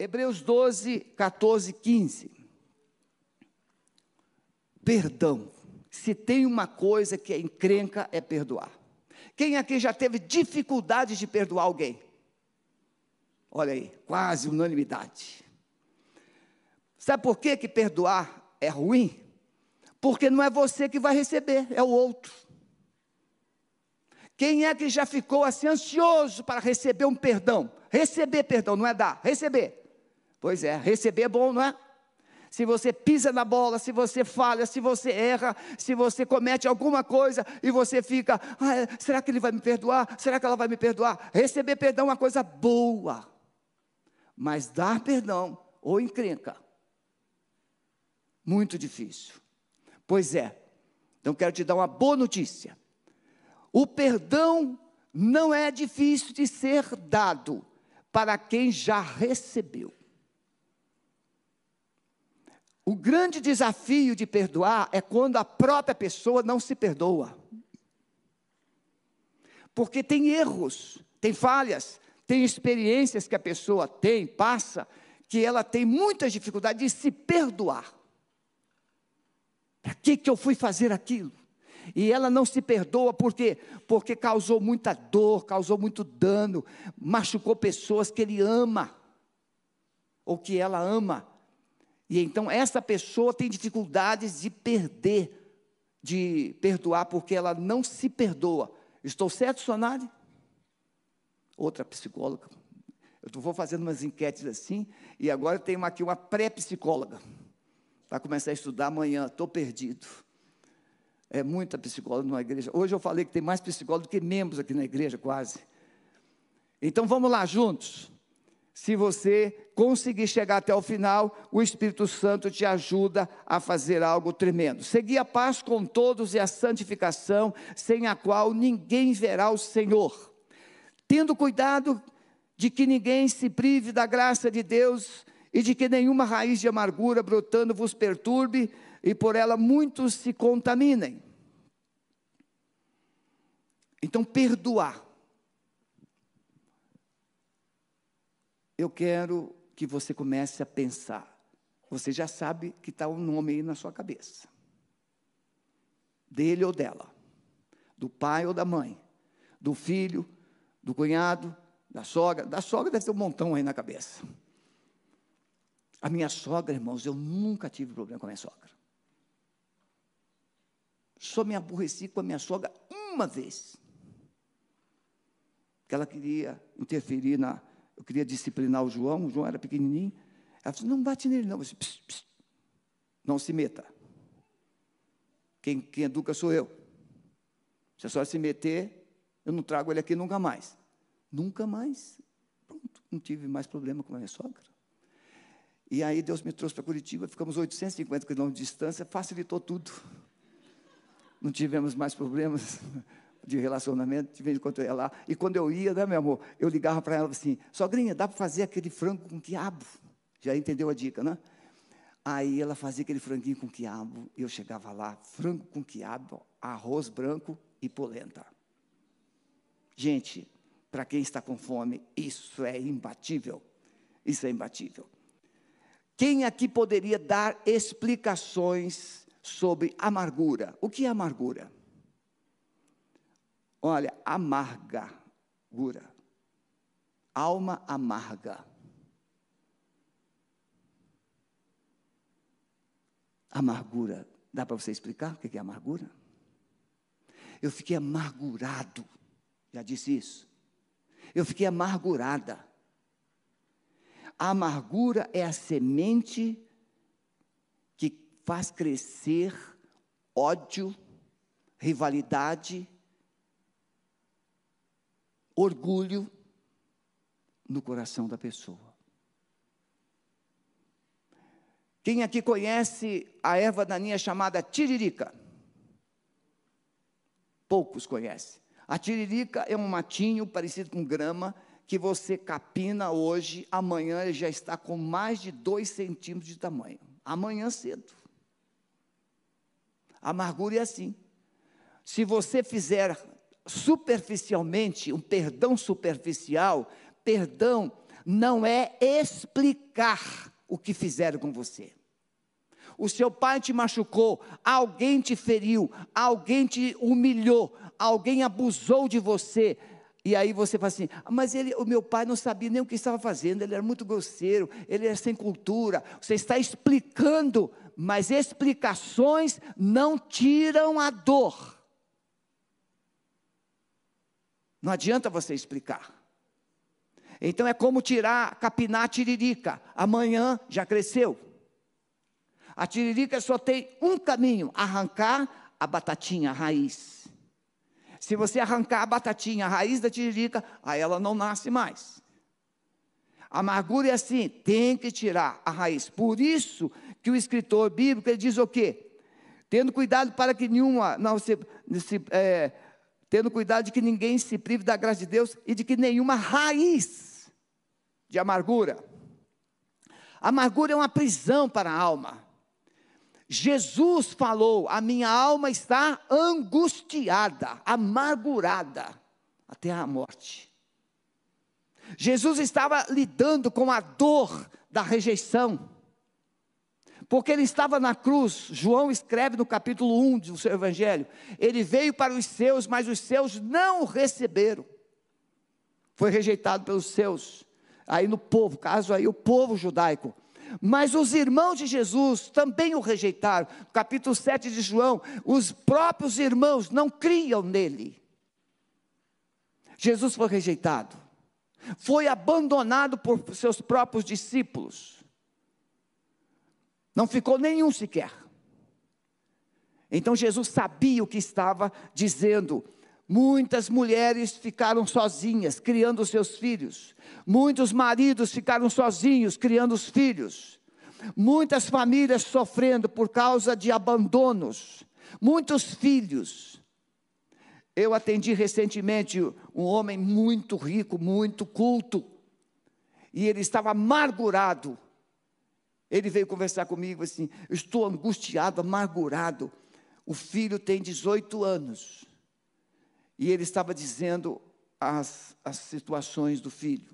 Hebreus 12, 14, 15. Perdão. Se tem uma coisa que é encrenca, é perdoar. Quem aqui já teve dificuldade de perdoar alguém? Olha aí, quase unanimidade. Sabe por que, que perdoar é ruim? Porque não é você que vai receber, é o outro. Quem é que já ficou assim ansioso para receber um perdão? Receber perdão, não é dar, receber. Pois é, receber é bom, não é? Se você pisa na bola, se você falha, se você erra, se você comete alguma coisa e você fica, ah, será que ele vai me perdoar? Será que ela vai me perdoar? Receber perdão é uma coisa boa, mas dar perdão ou encrenca, muito difícil. Pois é, então quero te dar uma boa notícia. O perdão não é difícil de ser dado para quem já recebeu. O grande desafio de perdoar é quando a própria pessoa não se perdoa. Porque tem erros, tem falhas, tem experiências que a pessoa tem, passa, que ela tem muita dificuldade de se perdoar. Para que, que eu fui fazer aquilo? E ela não se perdoa por quê? Porque causou muita dor, causou muito dano, machucou pessoas que ele ama, ou que ela ama. E então essa pessoa tem dificuldades de perder, de perdoar, porque ela não se perdoa. Estou certo, Sonari? outra psicóloga. Eu vou fazendo umas enquetes assim, e agora eu tenho aqui uma pré-psicóloga. Para começar a estudar amanhã, estou perdido. É muita psicóloga numa igreja. Hoje eu falei que tem mais psicólogo do que membros aqui na igreja, quase. Então vamos lá juntos. Se você conseguir chegar até o final, o Espírito Santo te ajuda a fazer algo tremendo. Seguir a paz com todos e a santificação, sem a qual ninguém verá o Senhor tendo cuidado de que ninguém se prive da graça de Deus e de que nenhuma raiz de amargura brotando vos perturbe e por ela muitos se contaminem. Então, perdoar. Eu quero que você comece a pensar. Você já sabe que está um nome aí na sua cabeça. Dele ou dela. Do pai ou da mãe. Do filho do cunhado, da sogra. Da sogra deve ter um montão aí na cabeça. A minha sogra, irmãos, eu nunca tive problema com a minha sogra. Só me aborreci com a minha sogra uma vez. Que ela queria interferir na. Eu queria disciplinar o João, o João era pequenininho. Ela disse: não bate nele, não. Eu disse, pss, pss, não se meta. Quem, quem educa sou eu. Se a senhora se meter, eu não trago ele aqui nunca mais. Nunca mais. Pronto, não tive mais problema com a minha sogra. E aí Deus me trouxe para Curitiba, ficamos 850 quilômetros de distância, facilitou tudo. Não tivemos mais problemas de relacionamento, de vez em quando eu ia lá. E quando eu ia, né, meu amor, eu ligava para ela assim, sogrinha, dá para fazer aquele frango com quiabo? Já entendeu a dica, né? Aí ela fazia aquele franguinho com quiabo, eu chegava lá, frango com quiabo, arroz branco e polenta. Gente, para quem está com fome, isso é imbatível. Isso é imbatível. Quem aqui poderia dar explicações sobre amargura? O que é amargura? Olha, amarga, gura. Alma amarga. Amargura. Dá para você explicar o que é amargura? Eu fiquei amargurado já disse isso. Eu fiquei amargurada. A amargura é a semente que faz crescer ódio, rivalidade, orgulho no coração da pessoa. Quem aqui conhece a erva daninha chamada tiririca? Poucos conhecem. A tiririca é um matinho parecido com grama que você capina hoje, amanhã ele já está com mais de dois centímetros de tamanho. Amanhã cedo. A amargura é assim. Se você fizer superficialmente um perdão superficial, perdão não é explicar o que fizeram com você. O seu pai te machucou, alguém te feriu, alguém te humilhou, alguém abusou de você. E aí você fala assim: ah, mas ele, o meu pai não sabia nem o que estava fazendo, ele era muito grosseiro, ele era sem cultura. Você está explicando, mas explicações não tiram a dor. Não adianta você explicar. Então é como tirar, capinar a tiririca. Amanhã já cresceu. A tiririca só tem um caminho: arrancar a batatinha, a raiz. Se você arrancar a batatinha, a raiz da tiririca, aí ela não nasce mais. A amargura é assim, tem que tirar a raiz. Por isso que o escritor bíblico ele diz o quê? Tendo cuidado para que nenhuma não se, se é, tendo cuidado de que ninguém se prive da graça de Deus e de que nenhuma raiz de amargura. Amargura é uma prisão para a alma. Jesus falou: a minha alma está angustiada, amargurada, até a morte. Jesus estava lidando com a dor da rejeição, porque ele estava na cruz. João escreve no capítulo 1 do seu evangelho: ele veio para os seus, mas os seus não o receberam. Foi rejeitado pelos seus aí no povo, caso aí o povo judaico. Mas os irmãos de Jesus também o rejeitaram. Capítulo 7 de João, os próprios irmãos não criam nele. Jesus foi rejeitado. Foi abandonado por seus próprios discípulos. Não ficou nenhum sequer. Então Jesus sabia o que estava dizendo. Muitas mulheres ficaram sozinhas, criando seus filhos. Muitos maridos ficaram sozinhos, criando os filhos. Muitas famílias sofrendo por causa de abandonos. Muitos filhos. Eu atendi recentemente um homem muito rico, muito culto. E ele estava amargurado. Ele veio conversar comigo assim: estou angustiado, amargurado. O filho tem 18 anos e ele estava dizendo as, as situações do filho.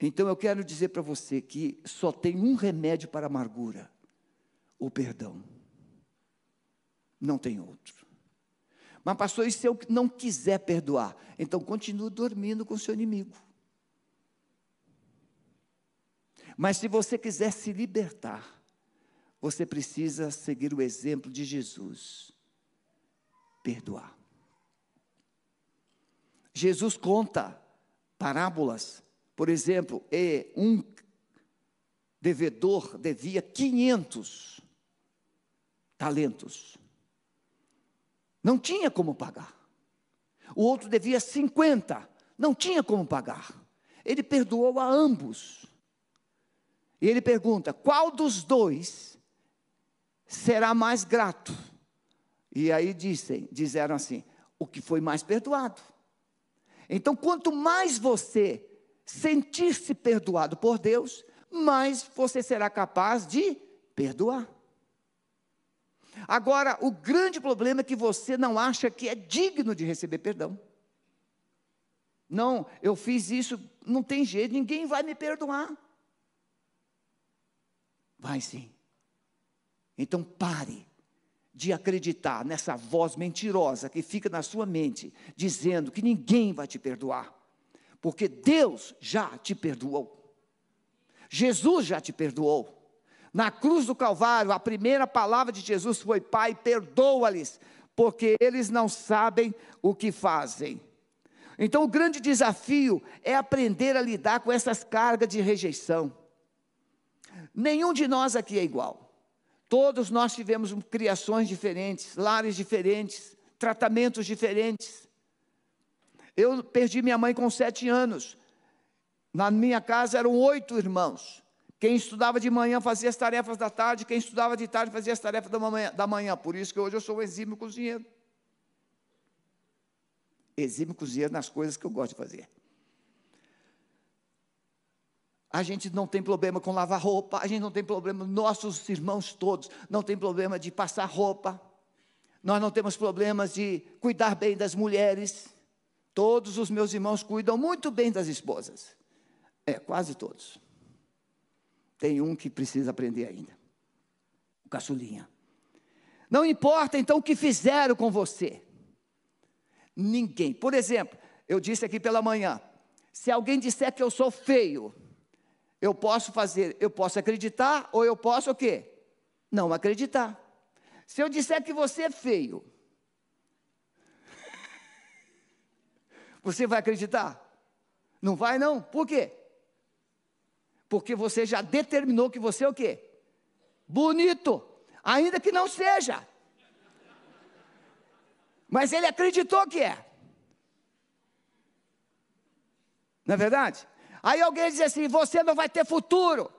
Então eu quero dizer para você que só tem um remédio para a amargura: o perdão. Não tem outro. Mas, pastor, e se eu não quiser perdoar? Então continue dormindo com seu inimigo. Mas se você quiser se libertar, você precisa seguir o exemplo de Jesus perdoar. Jesus conta parábolas, por exemplo, um devedor devia 500 talentos. Não tinha como pagar. O outro devia 50, não tinha como pagar. Ele perdoou a ambos. E ele pergunta: qual dos dois será mais grato? E aí dizem, disseram assim: o que foi mais perdoado. Então, quanto mais você sentir-se perdoado por Deus, mais você será capaz de perdoar. Agora, o grande problema é que você não acha que é digno de receber perdão. Não, eu fiz isso, não tem jeito, ninguém vai me perdoar. Vai sim. Então pare de acreditar nessa voz mentirosa que fica na sua mente, dizendo que ninguém vai te perdoar, porque Deus já te perdoou. Jesus já te perdoou. Na cruz do Calvário, a primeira palavra de Jesus foi: Pai, perdoa-lhes, porque eles não sabem o que fazem. Então, o grande desafio é aprender a lidar com essas cargas de rejeição. Nenhum de nós aqui é igual. Todos nós tivemos criações diferentes, lares diferentes, tratamentos diferentes. Eu perdi minha mãe com sete anos. Na minha casa eram oito irmãos. Quem estudava de manhã fazia as tarefas da tarde, quem estudava de tarde fazia as tarefas da manhã. Da manhã. Por isso que hoje eu sou um exímio cozinheiro. Exímio cozinheiro nas coisas que eu gosto de fazer. A gente não tem problema com lavar roupa, a gente não tem problema, nossos irmãos todos não tem problema de passar roupa, nós não temos problemas de cuidar bem das mulheres, Todos os meus irmãos cuidam muito bem das esposas. É, quase todos. Tem um que precisa aprender ainda. O caçulinha. Não importa então o que fizeram com você. Ninguém. Por exemplo, eu disse aqui pela manhã: se alguém disser que eu sou feio, eu posso fazer, eu posso acreditar ou eu posso o quê? Não acreditar. Se eu disser que você é feio, você vai acreditar? Não vai não? Por quê? Porque você já determinou que você é o quê? Bonito, ainda que não seja. Mas ele acreditou que é. Não é verdade? Aí alguém diz assim: você não vai ter futuro.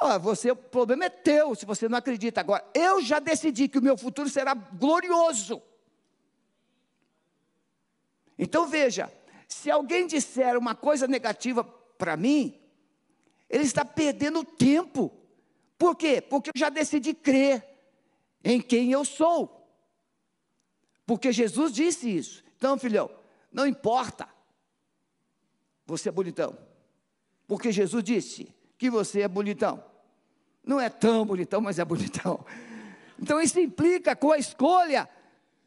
Ah, você, o problema é teu, se você não acredita. Agora, eu já decidi que o meu futuro será glorioso. Então veja, se alguém disser uma coisa negativa para mim, ele está perdendo tempo. Por quê? Porque eu já decidi crer em quem eu sou. Porque Jesus disse isso. Então, filhão, não importa. Você é bonitão. Porque Jesus disse que você é bonitão. Não é tão bonitão, mas é bonitão. Então isso implica com a escolha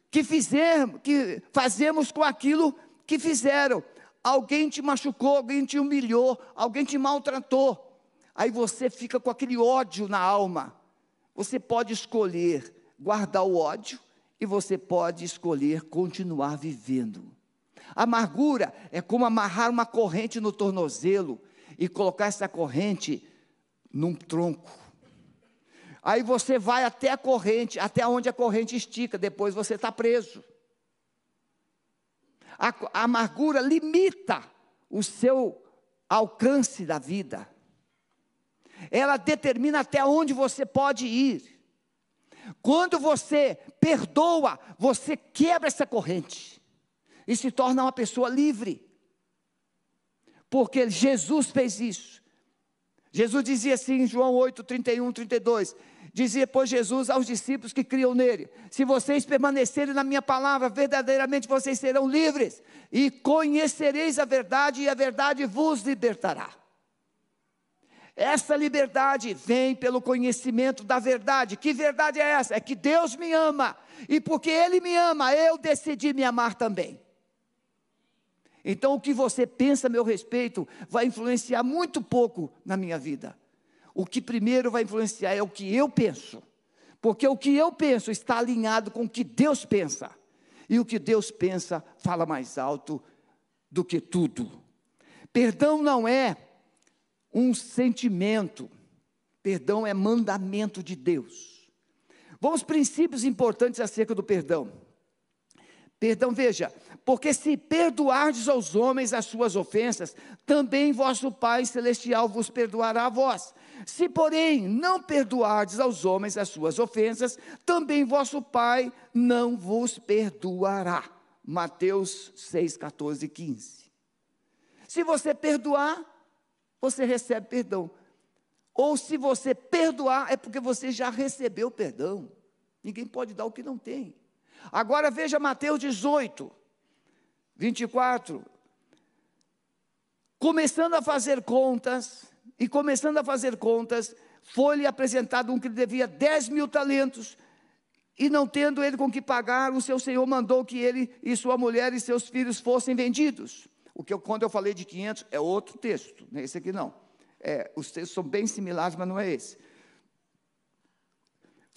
que fizemos, que fazemos com aquilo que fizeram. Alguém te machucou, alguém te humilhou, alguém te maltratou. Aí você fica com aquele ódio na alma. Você pode escolher guardar o ódio e você pode escolher continuar vivendo. Amargura é como amarrar uma corrente no tornozelo e colocar essa corrente num tronco. Aí você vai até a corrente, até onde a corrente estica, depois você está preso. A, a amargura limita o seu alcance da vida. Ela determina até onde você pode ir. Quando você perdoa, você quebra essa corrente e se torna uma pessoa livre. Porque Jesus fez isso. Jesus dizia assim em João 8, 31, 32. Dizia, pois, Jesus aos discípulos que criam nele: Se vocês permanecerem na minha palavra, verdadeiramente vocês serão livres, e conhecereis a verdade, e a verdade vos libertará. Essa liberdade vem pelo conhecimento da verdade. Que verdade é essa? É que Deus me ama, e porque Ele me ama, eu decidi me amar também. Então, o que você pensa a meu respeito vai influenciar muito pouco na minha vida. O que primeiro vai influenciar é o que eu penso, porque o que eu penso está alinhado com o que Deus pensa, e o que Deus pensa fala mais alto do que tudo. Perdão não é um sentimento. Perdão é mandamento de Deus. Vamos princípios importantes acerca do perdão. Perdão, veja, porque se perdoardes aos homens as suas ofensas, também vosso Pai celestial vos perdoará a vós. Se, porém, não perdoardes aos homens as suas ofensas, também vosso Pai não vos perdoará. Mateus 6, 14 e 15. Se você perdoar, você recebe perdão. Ou se você perdoar, é porque você já recebeu perdão. Ninguém pode dar o que não tem. Agora veja Mateus 18, 24. Começando a fazer contas, e começando a fazer contas, foi-lhe apresentado um que devia 10 mil talentos, e não tendo ele com que pagar, o seu senhor mandou que ele e sua mulher e seus filhos fossem vendidos o que eu, quando eu falei de 500 é outro texto, não é esse aqui não. É, os textos são bem similares, mas não é esse.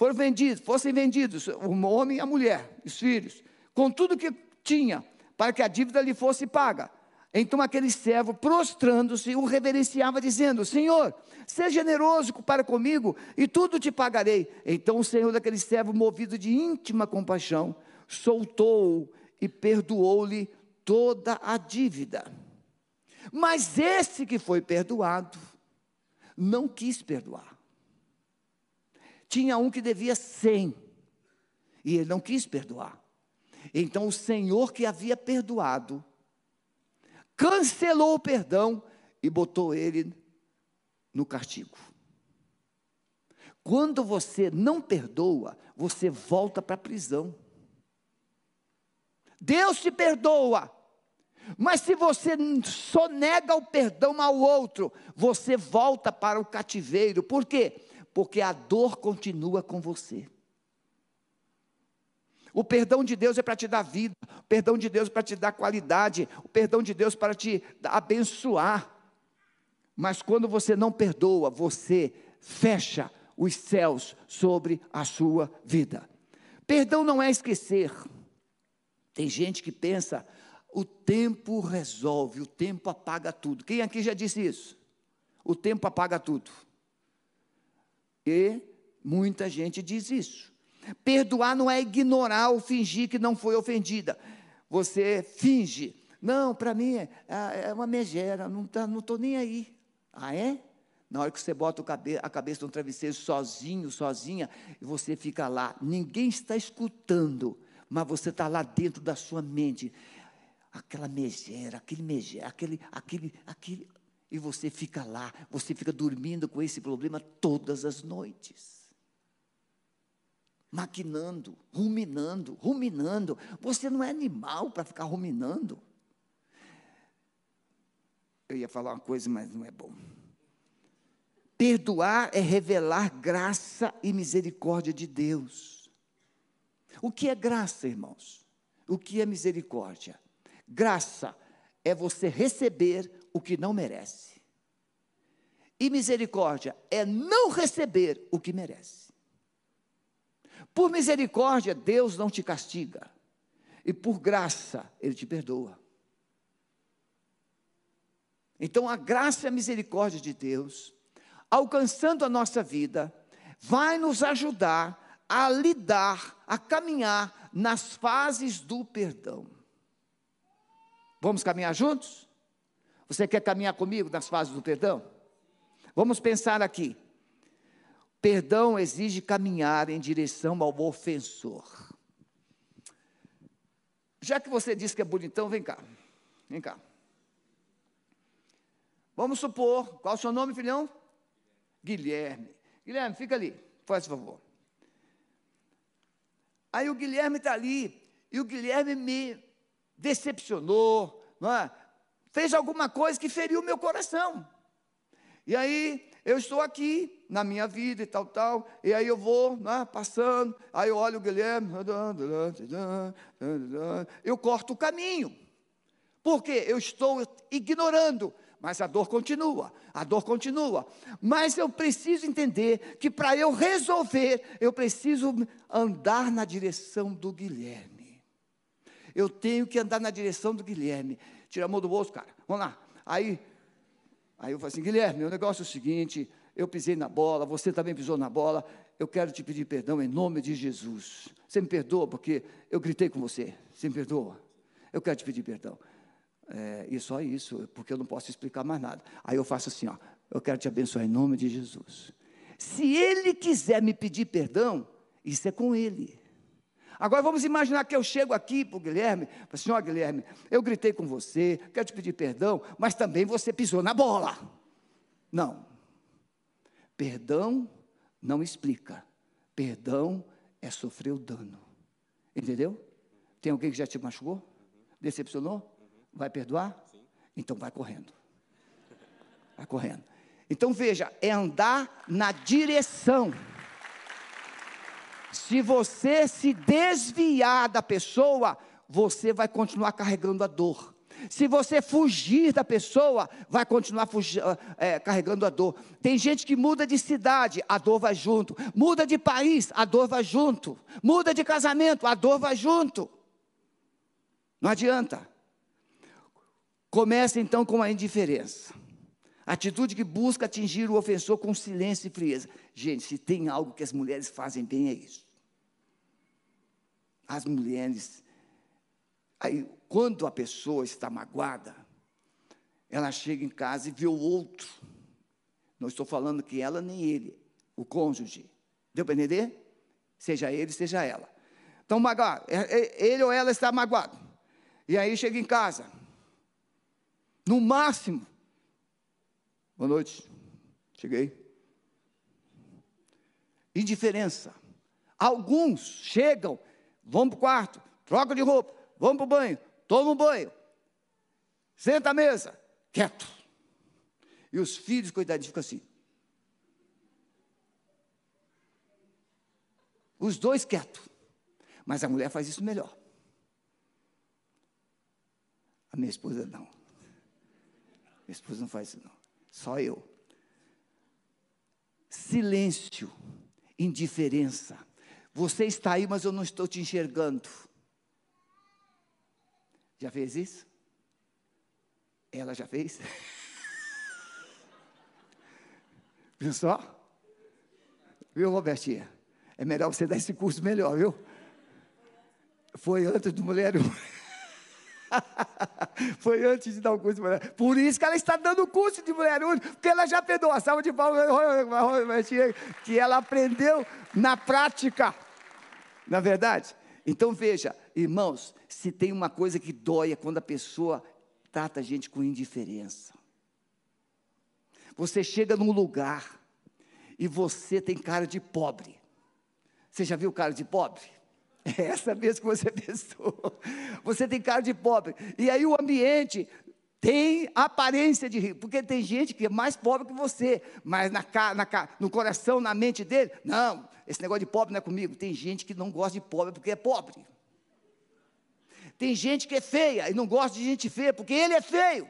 Foram vendidos, fossem vendidos o homem e a mulher, os filhos, com tudo que tinha, para que a dívida lhe fosse paga. Então aquele servo, prostrando-se, o reverenciava, dizendo: Senhor, seja generoso para comigo e tudo te pagarei. Então o senhor daquele servo, movido de íntima compaixão, soltou-o e perdoou-lhe toda a dívida. Mas esse que foi perdoado, não quis perdoar. Tinha um que devia cem, e ele não quis perdoar. Então o Senhor que havia perdoado, cancelou o perdão e botou ele no castigo. Quando você não perdoa, você volta para a prisão. Deus te perdoa, Mas se você só nega o perdão ao outro, você volta para o cativeiro. Por quê? Porque a dor continua com você. O perdão de Deus é para te dar vida, o perdão de Deus é para te dar qualidade, o perdão de Deus é para te abençoar. Mas quando você não perdoa, você fecha os céus sobre a sua vida. Perdão não é esquecer. Tem gente que pensa, o tempo resolve, o tempo apaga tudo. Quem aqui já disse isso? O tempo apaga tudo. E muita gente diz isso. Perdoar não é ignorar ou fingir que não foi ofendida. Você finge. Não, para mim é, é, uma megera, não estou tá, não nem aí. Ah, é? Na hora que você bota a cabeça no travesseiro sozinho, sozinha, e você fica lá, ninguém está escutando, mas você está lá dentro da sua mente. Aquela megera, aquele megera, aquele, aquele, aquele, e você fica lá, você fica dormindo com esse problema todas as noites maquinando, ruminando, ruminando. Você não é animal para ficar ruminando. Eu ia falar uma coisa, mas não é bom. Perdoar é revelar graça e misericórdia de Deus. O que é graça, irmãos? O que é misericórdia? Graça é você receber o que não merece. E misericórdia é não receber o que merece. Por misericórdia, Deus não te castiga. E por graça, Ele te perdoa. Então, a graça e a misericórdia de Deus, alcançando a nossa vida, vai nos ajudar a lidar, a caminhar nas fases do perdão. Vamos caminhar juntos? Você quer caminhar comigo nas fases do perdão? Vamos pensar aqui. Perdão exige caminhar em direção ao ofensor. Já que você disse que é bonitão, vem cá. Vem cá. Vamos supor, qual é o seu nome, filhão? Guilherme. Guilherme, fica ali, faz favor. Aí o Guilherme está ali, e o Guilherme me decepcionou, não é? Fez alguma coisa que feriu meu coração. E aí eu estou aqui na minha vida e tal, tal, e aí eu vou né, passando, aí eu olho o Guilherme, eu corto o caminho, porque eu estou ignorando, mas a dor continua, a dor continua. Mas eu preciso entender que para eu resolver, eu preciso andar na direção do Guilherme. Eu tenho que andar na direção do Guilherme. Tira a mão do bolso, cara. Vamos lá. Aí Aí eu falei assim, Guilherme, o negócio é o seguinte, eu pisei na bola, você também pisou na bola, eu quero te pedir perdão em nome de Jesus. Você me perdoa porque eu gritei com você, você me perdoa? Eu quero te pedir perdão. É, e só isso, porque eu não posso explicar mais nada. Aí eu faço assim, ó, eu quero te abençoar em nome de Jesus. Se ele quiser me pedir perdão, isso é com ele. Agora vamos imaginar que eu chego aqui para o Guilherme, para ó Guilherme, eu gritei com você, quero te pedir perdão, mas também você pisou na bola. Não. Perdão não explica. Perdão é sofrer o dano. Entendeu? Tem alguém que já te machucou? Decepcionou? Vai perdoar? Então vai correndo. Vai correndo. Então veja, é andar na direção se você se desviar da pessoa, você vai continuar carregando a dor. Se você fugir da pessoa, vai continuar fugir, é, carregando a dor. Tem gente que muda de cidade, a dor vai junto. Muda de país, a dor vai junto. Muda de casamento, a dor vai junto. Não adianta. Começa então com a indiferença. Atitude que busca atingir o ofensor com silêncio e frieza. Gente, se tem algo que as mulheres fazem bem, é isso. As mulheres. Aí, quando a pessoa está magoada, ela chega em casa e vê o outro. Não estou falando que ela nem ele, o cônjuge. Deu para entender? Seja ele, seja ela. Então, magoado, é, é, ele ou ela está magoado. E aí chega em casa. No máximo, Boa noite. Cheguei. Indiferença. Alguns chegam, vão para o quarto, trocam de roupa, vão para o banho, tomam banho. Senta à mesa. Quieto. E os filhos, coitadinhos, ficam assim. Os dois quietos. Mas a mulher faz isso melhor. A minha esposa não. Minha esposa não faz isso não. Só eu. Silêncio, indiferença. Você está aí, mas eu não estou te enxergando. Já fez isso? Ela já fez? Viu só? Viu, Robertinha? É melhor você dar esse curso melhor, viu? Foi antes do Mulher Foi antes de dar o curso de mulher. Por isso que ela está dando o curso de mulher única, porque ela já pegou a salva de palmas que ela aprendeu na prática. Na verdade? Então veja, irmãos, se tem uma coisa que dói é quando a pessoa trata a gente com indiferença. Você chega num lugar e você tem cara de pobre. Você já viu cara de pobre? É essa mesmo que você pensou. Você tem cara de pobre. E aí o ambiente tem aparência de rico, porque tem gente que é mais pobre que você, mas na, na, no coração, na mente dele, não, esse negócio de pobre não é comigo. Tem gente que não gosta de pobre porque é pobre. Tem gente que é feia e não gosta de gente feia porque ele é feio.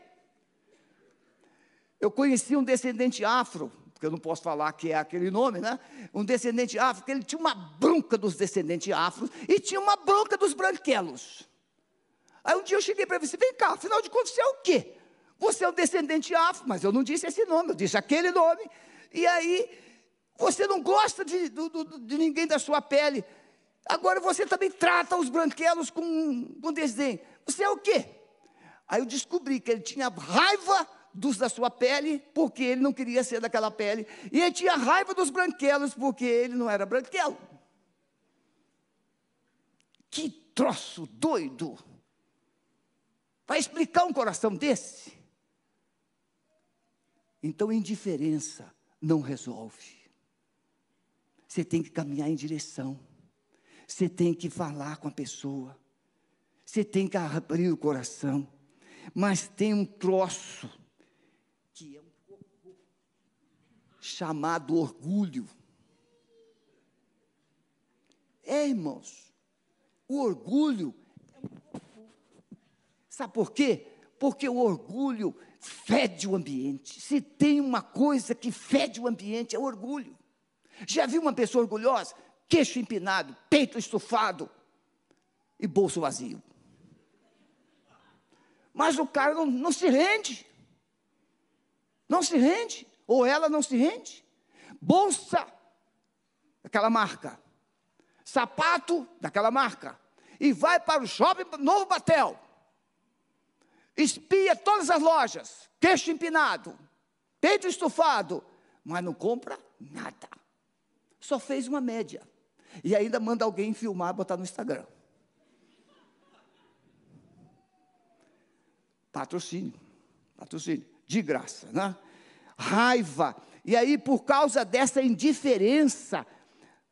Eu conheci um descendente afro, porque eu não posso falar que é aquele nome, né? Um descendente afro, que ele tinha uma bronca dos descendentes afros e tinha uma bronca dos branquelos. Aí um dia eu cheguei para ele e disse: vem cá, afinal de contas, você é o quê? Você é um descendente afro, mas eu não disse esse nome, eu disse aquele nome. E aí, você não gosta de, de, de ninguém da sua pele. Agora você também trata os branquelos com, com desdém. Você é o quê? Aí eu descobri que ele tinha raiva dos da sua pele, porque ele não queria ser daquela pele, e ele tinha raiva dos branquelos, porque ele não era branquelo. Que troço doido! Vai explicar um coração desse? Então, indiferença não resolve. Você tem que caminhar em direção. Você tem que falar com a pessoa. Você tem que abrir o coração. Mas tem um troço que é um chamado orgulho. É, irmãos, o orgulho. Sabe por quê? Porque o orgulho fede o ambiente. Se tem uma coisa que fede o ambiente, é o orgulho. Já viu uma pessoa orgulhosa? Queixo empinado, peito estufado e bolso vazio. Mas o cara não, não se rende. Não se rende. Ou ela não se rende. Bolsa, daquela marca. Sapato, daquela marca. E vai para o shopping Novo Batel. Espia todas as lojas. Queixo empinado. Peito estufado. Mas não compra nada. Só fez uma média. E ainda manda alguém filmar e botar no Instagram. Patrocínio. Patrocínio de graça, né? Raiva. E aí, por causa dessa indiferença,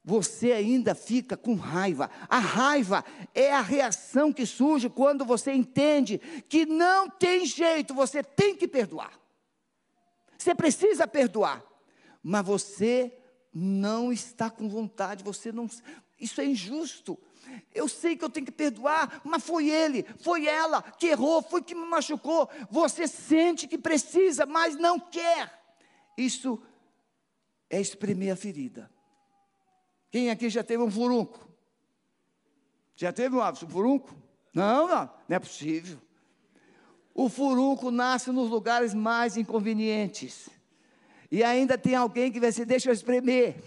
você ainda fica com raiva. A raiva é a reação que surge quando você entende que não tem jeito, você tem que perdoar. Você precisa perdoar, mas você não está com vontade, você não. Isso é injusto. Eu sei que eu tenho que perdoar, mas foi ele, foi ela que errou, foi que me machucou. Você sente que precisa, mas não quer. Isso é espremer a ferida. Quem aqui já teve um furunco? Já teve um furunco? Não, não, não é possível. O furunco nasce nos lugares mais inconvenientes. E ainda tem alguém que vai dizer: Deixa eu espremer.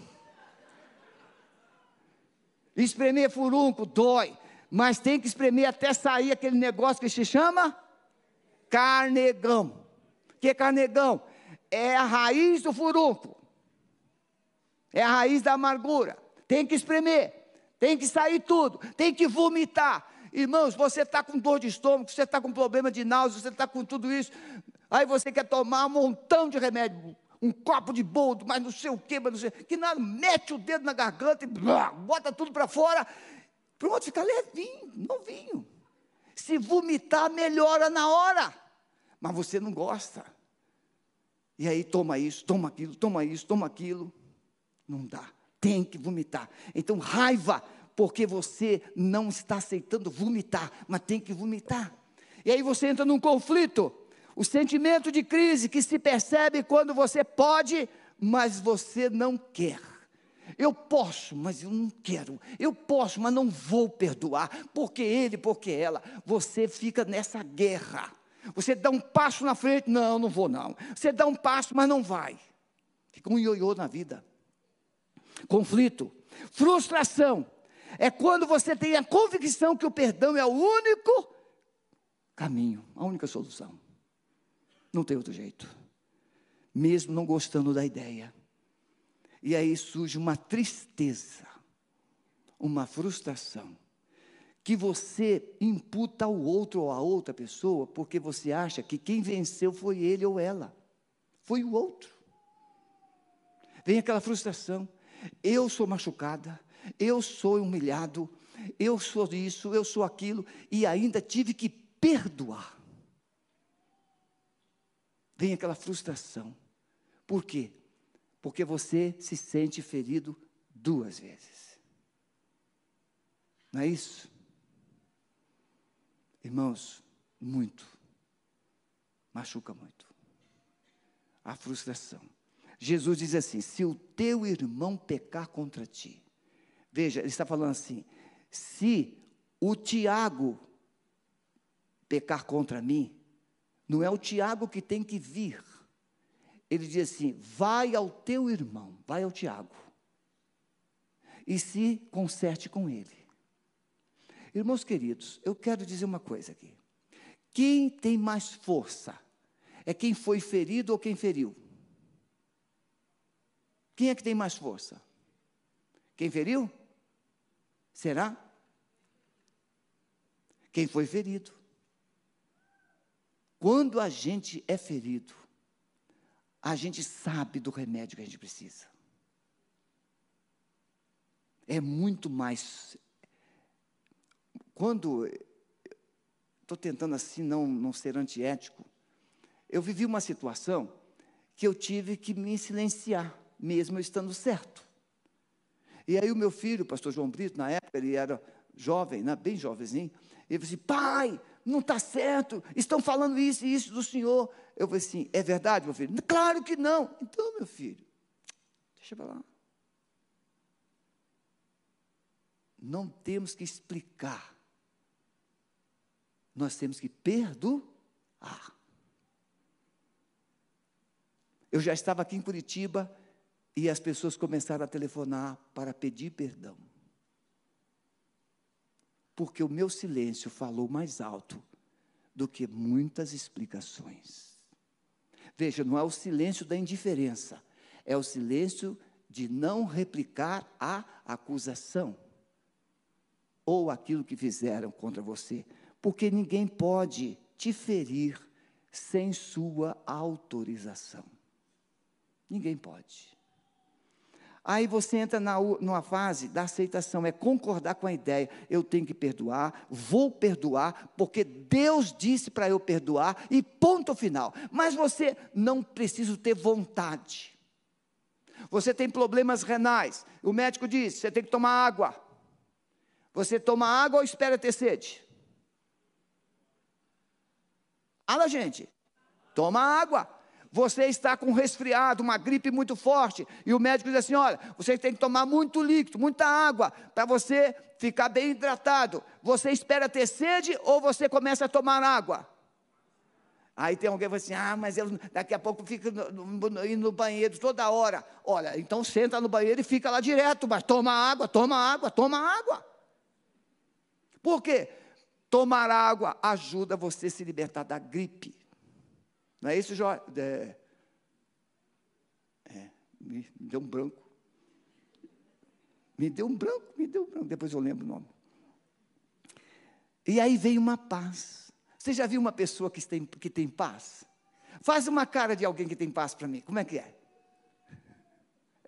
Espremer furunco dói, mas tem que espremer até sair aquele negócio que se chama carnegão. Que é carnegão? É a raiz do furunco, é a raiz da amargura. Tem que espremer, tem que sair tudo, tem que vomitar. Irmãos, você está com dor de estômago, você está com problema de náusea, você está com tudo isso. Aí você quer tomar um montão de remédio um copo de boldo, mas não sei o quê, mas não sei, que nada, mete o dedo na garganta e blá, bota tudo para fora, pronto, fica levinho, novinho. Se vomitar, melhora na hora. mas você não gosta. E aí toma isso, toma aquilo, toma isso, toma aquilo. Não dá, tem que vomitar. Então, raiva, porque você não está aceitando vomitar, mas tem que vomitar. E aí você entra num conflito. O sentimento de crise que se percebe quando você pode, mas você não quer. Eu posso, mas eu não quero. Eu posso, mas não vou perdoar. Porque ele, porque ela. Você fica nessa guerra. Você dá um passo na frente, não, não vou não. Você dá um passo, mas não vai. Fica um ioiô na vida. Conflito. Frustração. É quando você tem a convicção que o perdão é o único caminho, a única solução. Não tem outro jeito. Mesmo não gostando da ideia. E aí surge uma tristeza, uma frustração, que você imputa ao outro ou a outra pessoa, porque você acha que quem venceu foi ele ou ela, foi o outro. Vem aquela frustração, eu sou machucada, eu sou humilhado, eu sou isso, eu sou aquilo, e ainda tive que perdoar. Vem aquela frustração. Por quê? porque você se sente ferido duas vezes. Não é isso? Irmãos, muito. Machuca muito. A frustração. Jesus diz assim: se o teu irmão pecar contra ti, veja, ele está falando assim: se o Tiago pecar contra mim, não é o Tiago que tem que vir ele diz assim: vai ao teu irmão, vai ao Tiago, e se conserte com ele. Irmãos queridos, eu quero dizer uma coisa aqui. Quem tem mais força é quem foi ferido ou quem feriu? Quem é que tem mais força? Quem feriu? Será? Quem foi ferido. Quando a gente é ferido, a gente sabe do remédio que a gente precisa. É muito mais. Quando estou tentando assim não, não ser antiético, eu vivi uma situação que eu tive que me silenciar, mesmo eu estando certo. E aí o meu filho, o pastor João Brito, na época ele era jovem, né, bem jovenzinho, ele disse: assim, pai, não está certo, estão falando isso e isso do senhor. Eu falei assim: é verdade, meu filho? Claro que não. Então, meu filho, deixa eu falar. Não temos que explicar. Nós temos que perdoar. Eu já estava aqui em Curitiba e as pessoas começaram a telefonar para pedir perdão. Porque o meu silêncio falou mais alto do que muitas explicações. Veja, não é o silêncio da indiferença, é o silêncio de não replicar a acusação ou aquilo que fizeram contra você, porque ninguém pode te ferir sem sua autorização. Ninguém pode. Aí você entra na, numa fase da aceitação, é concordar com a ideia. Eu tenho que perdoar, vou perdoar, porque Deus disse para eu perdoar, e ponto final. Mas você não precisa ter vontade. Você tem problemas renais, o médico diz: você tem que tomar água. Você toma água ou espera ter sede? Fala, gente. Toma água você está com um resfriado, uma gripe muito forte, e o médico diz assim: olha, você tem que tomar muito líquido, muita água, para você ficar bem hidratado. Você espera ter sede ou você começa a tomar água? Aí tem alguém que fala assim: ah, mas eu daqui a pouco fica indo no banheiro toda hora. Olha, então senta no banheiro e fica lá direto, mas toma água, toma água, toma água. Por quê? Tomar água ajuda você a se libertar da gripe. Não é isso, Jó? É, é, me, me deu um branco. Me deu um branco, me deu um branco. Depois eu lembro o nome. E aí vem uma paz. Você já viu uma pessoa que tem, que tem paz? Faz uma cara de alguém que tem paz para mim. Como é que é?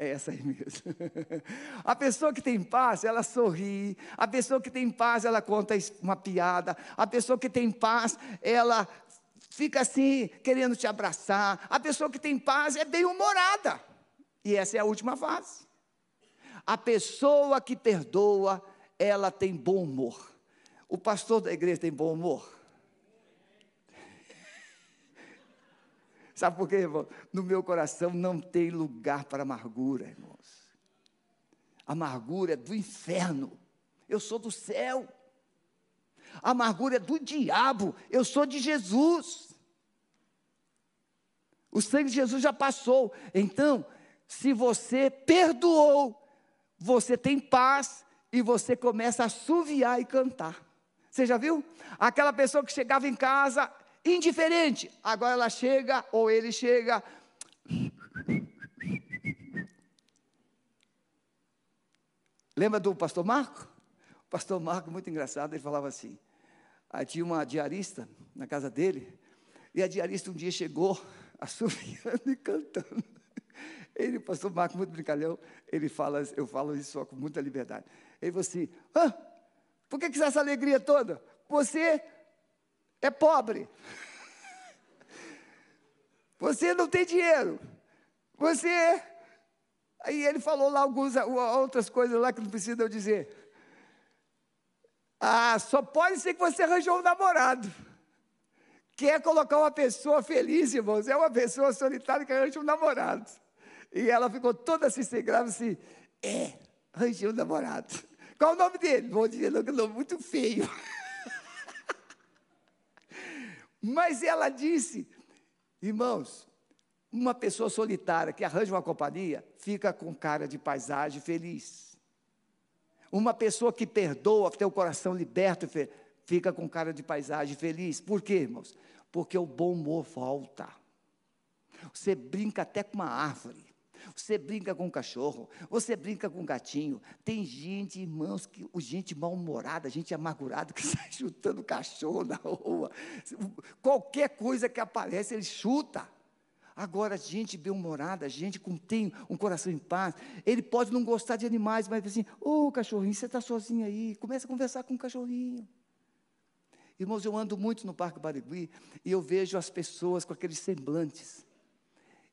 É essa aí mesmo. A pessoa que tem paz, ela sorri. A pessoa que tem paz, ela conta uma piada. A pessoa que tem paz, ela fica assim, querendo te abraçar. A pessoa que tem paz é bem-humorada. E essa é a última fase. A pessoa que perdoa, ela tem bom humor. O pastor da igreja tem bom humor? Sabe por quê, irmão? No meu coração não tem lugar para amargura, irmãos. Amargura é do inferno. Eu sou do céu. Amargura é do diabo. Eu sou de Jesus. O sangue de Jesus já passou. Então, se você perdoou, você tem paz e você começa a assoviar e cantar. Você já viu? Aquela pessoa que chegava em casa indiferente, agora ela chega ou ele chega. Lembra do pastor Marco? O pastor Marco, muito engraçado, ele falava assim. Aí tinha uma diarista na casa dele, e a diarista um dia chegou assoviando e cantando. Ele, o pastor Marco, muito brincalhão, ele fala, eu falo isso só com muita liberdade. Ele falou assim: ah, por que, que essa alegria toda? Você é pobre. Você não tem dinheiro. Você. Aí ele falou lá algumas outras coisas lá que não precisa eu dizer. Ah, só pode ser que você arranjou um namorado. Quer colocar uma pessoa feliz, irmãos? É uma pessoa solitária que arranja um namorado. E ela ficou toda assim, sem grave, assim, é, arranjei um namorado. Qual o nome dele? Vou dizer, muito feio. Mas ela disse, irmãos, uma pessoa solitária que arranja uma companhia, fica com cara de paisagem feliz. Uma pessoa que perdoa, tem o coração liberto, fica com cara de paisagem feliz. Por quê, irmãos? Porque o bom humor volta. Você brinca até com uma árvore. Você brinca com um cachorro, você brinca com um gatinho. Tem gente, irmãos, que, gente mal-humorada, gente amargurada que sai chutando cachorro na rua. Qualquer coisa que aparece, ele chuta. Agora, gente bem-humorada, gente que tem um coração em paz, ele pode não gostar de animais, mas assim, ô oh, cachorrinho, você está sozinho aí, começa a conversar com o cachorrinho. Irmãos, eu ando muito no Parque Barigui e eu vejo as pessoas com aqueles semblantes.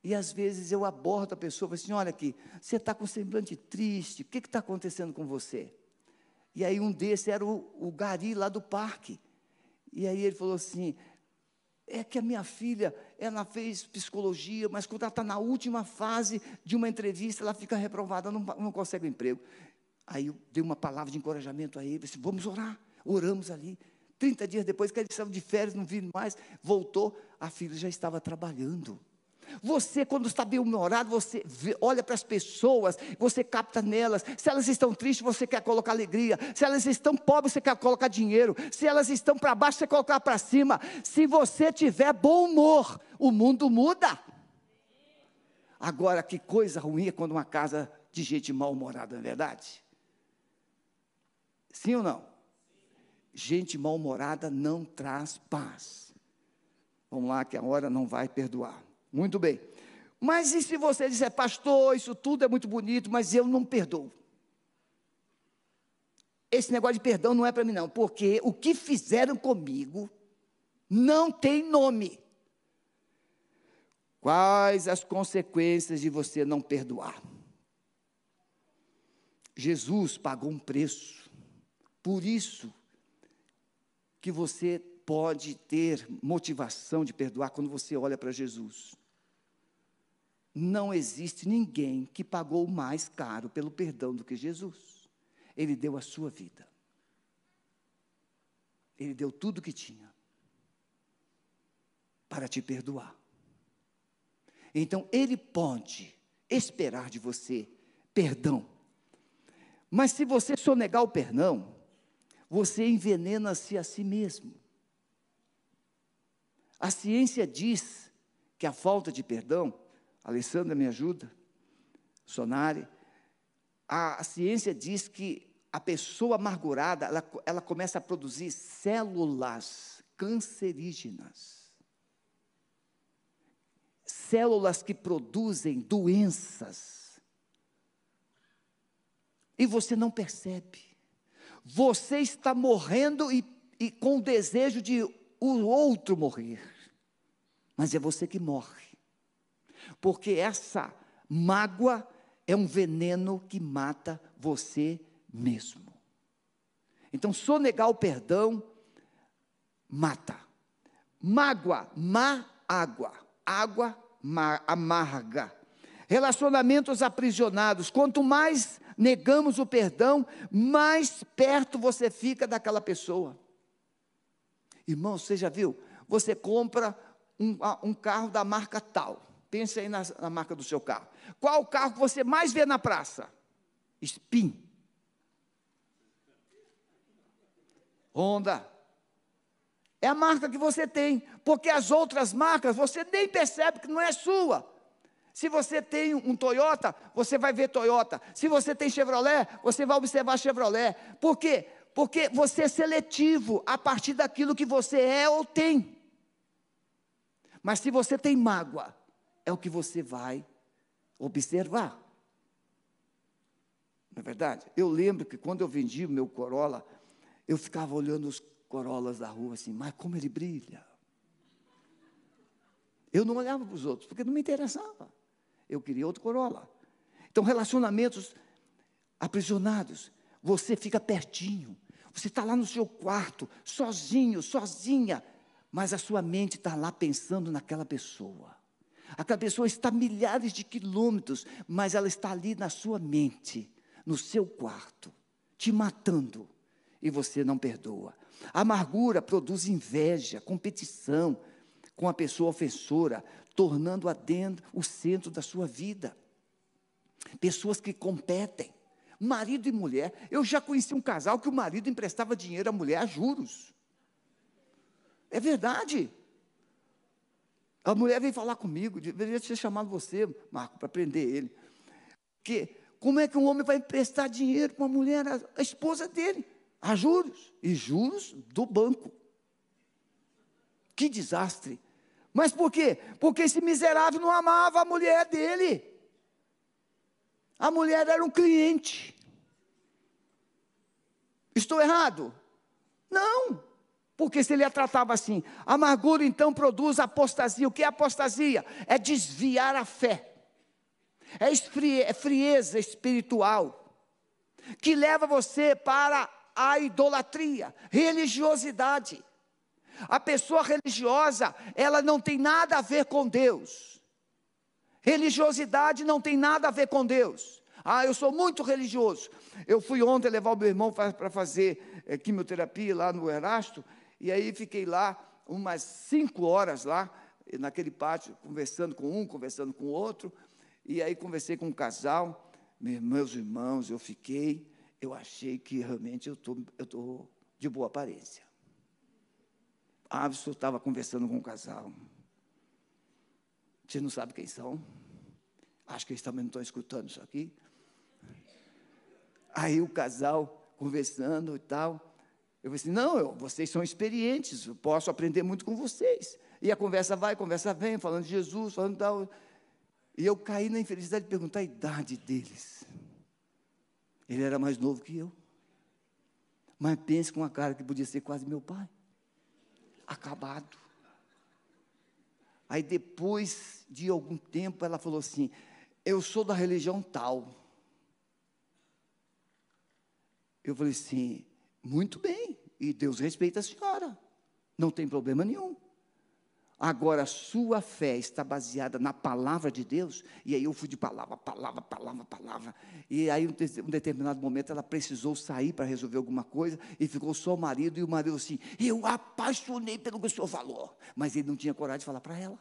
E às vezes eu abordo a pessoa e falo assim: olha aqui, você está com semblante triste, o que está acontecendo com você? E aí um desses era o, o Gari lá do parque. E aí ele falou assim: é que a minha filha, ela fez psicologia, mas quando ela está na última fase de uma entrevista, ela fica reprovada, não, não consegue um emprego. Aí eu dei uma palavra de encorajamento a ele, disse, vamos orar. Oramos ali. 30 dias depois, que ele estava de férias, não viram mais, voltou, a filha já estava trabalhando. Você, quando está bem humorado, você olha para as pessoas, você capta nelas. Se elas estão tristes, você quer colocar alegria. Se elas estão pobres, você quer colocar dinheiro. Se elas estão para baixo, você colocar para cima. Se você tiver bom humor, o mundo muda. Agora, que coisa ruim é quando uma casa de gente mal-humorada, não é verdade? Sim ou não? Gente mal-humorada não traz paz. Vamos lá, que a hora não vai perdoar. Muito bem. Mas e se você disser, pastor, isso tudo é muito bonito, mas eu não perdoo? Esse negócio de perdão não é para mim, não, porque o que fizeram comigo não tem nome. Quais as consequências de você não perdoar? Jesus pagou um preço. Por isso que você pode ter motivação de perdoar quando você olha para Jesus. Não existe ninguém que pagou mais caro pelo perdão do que Jesus. Ele deu a sua vida. Ele deu tudo o que tinha para te perdoar. Então, Ele pode esperar de você perdão. Mas se você sonegar o perdão, você envenena-se a si mesmo. A ciência diz que a falta de perdão Alessandra me ajuda, Sonari. A, ciência diz que a pessoa amargurada, ela, ela começa a produzir células cancerígenas. Células que produzem doenças. E você não percebe. Você está morrendo e, e com o desejo de o outro morrer. mas é você que morre. Porque essa mágoa é um veneno que mata você mesmo. Então, sonegar o perdão mata. Mágoa, má água. Água amarga. Relacionamentos aprisionados. Quanto mais negamos o perdão, mais perto você fica daquela pessoa. Irmão, você já viu? Você compra um, um carro da marca tal. Pense aí na, na, marca do seu carro. Qual o carro que você mais vê na praça? Spin. Honda. É a marca que você tem, porque as outras marcas você nem percebe que não é sua. Se você tem um Toyota, você vai ver Toyota. Se você tem Chevrolet, você vai observar Chevrolet. Por quê? Porque você é seletivo a partir daquilo que você é ou tem. Mas se você tem mágoa, é o que você vai observar. Não é verdade? Eu lembro que quando eu vendi o meu Corolla, eu ficava olhando os Corollas da rua assim, mas como ele brilha. Eu não olhava para os outros, porque não me interessava. Eu queria outro Corolla. Então, relacionamentos aprisionados. Você fica pertinho. Você está lá no seu quarto, sozinho, sozinha. Mas a sua mente está lá pensando naquela pessoa. Aquela pessoa está milhares de quilômetros, mas ela está ali na sua mente, no seu quarto, te matando e você não perdoa. A amargura produz inveja, competição com a pessoa ofensora, tornando-a dentro o centro da sua vida. Pessoas que competem, marido e mulher. Eu já conheci um casal que o marido emprestava dinheiro à mulher a juros. É verdade. A mulher veio falar comigo, deveria ter chamado você, Marco, para prender ele. Porque como é que um homem vai emprestar dinheiro para uma mulher, a, a esposa dele? a juros, e juros do banco. Que desastre. Mas por quê? Porque esse miserável não amava a mulher dele. A mulher era um cliente. Estou errado? Não. Porque se ele a tratava assim, amargura então produz apostasia. O que é apostasia? É desviar a fé. É, é frieza espiritual que leva você para a idolatria, religiosidade. A pessoa religiosa, ela não tem nada a ver com Deus. Religiosidade não tem nada a ver com Deus. Ah, eu sou muito religioso. Eu fui ontem levar o meu irmão para fazer é, quimioterapia lá no Erasto, e aí fiquei lá umas cinco horas lá, naquele pátio, conversando com um, conversando com o outro, e aí conversei com um casal, meus irmãos, eu fiquei, eu achei que realmente eu tô, estou tô de boa aparência. Ah, eu estava conversando com um casal. Vocês não sabem quem são? Acho que eles também não estão escutando isso aqui. Aí o casal conversando e tal. Eu falei assim: não, eu, vocês são experientes, eu posso aprender muito com vocês. E a conversa vai, a conversa vem, falando de Jesus, falando tal. E eu caí na infelicidade de perguntar a idade deles. Ele era mais novo que eu. Mas pense com uma cara que podia ser quase meu pai. Acabado. Aí depois de algum tempo ela falou assim: Eu sou da religião tal. Eu falei assim: Muito bem, e Deus respeita a senhora, não tem problema nenhum. Agora, sua fé está baseada na palavra de Deus, e aí eu fui de palavra, palavra, palavra, palavra. E aí, em um determinado momento, ela precisou sair para resolver alguma coisa, e ficou só o marido, e o marido assim: Eu apaixonei pelo que o senhor falou, mas ele não tinha coragem de falar para ela.